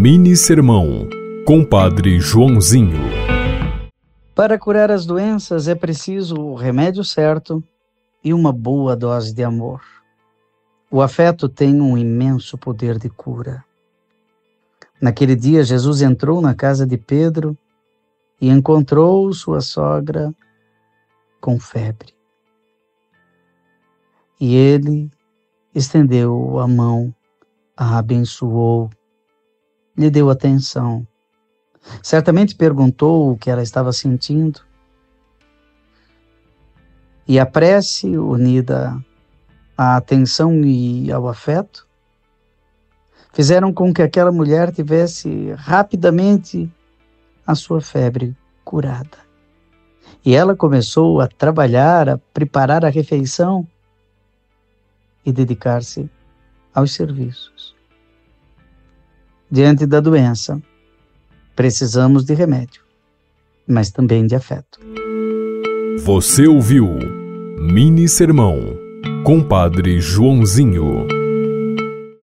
Mini Sermão, Compadre Joãozinho. Para curar as doenças é preciso o remédio certo e uma boa dose de amor. O afeto tem um imenso poder de cura. Naquele dia, Jesus entrou na casa de Pedro e encontrou sua sogra com febre. E ele estendeu a mão, a abençoou lhe deu atenção. Certamente perguntou o que ela estava sentindo. E a prece, unida à atenção e ao afeto, fizeram com que aquela mulher tivesse rapidamente a sua febre curada. E ela começou a trabalhar, a preparar a refeição e dedicar-se aos serviços diante da doença, precisamos de remédio, mas também de afeto. Você ouviu Mini Sermão, Compadre Joãozinho.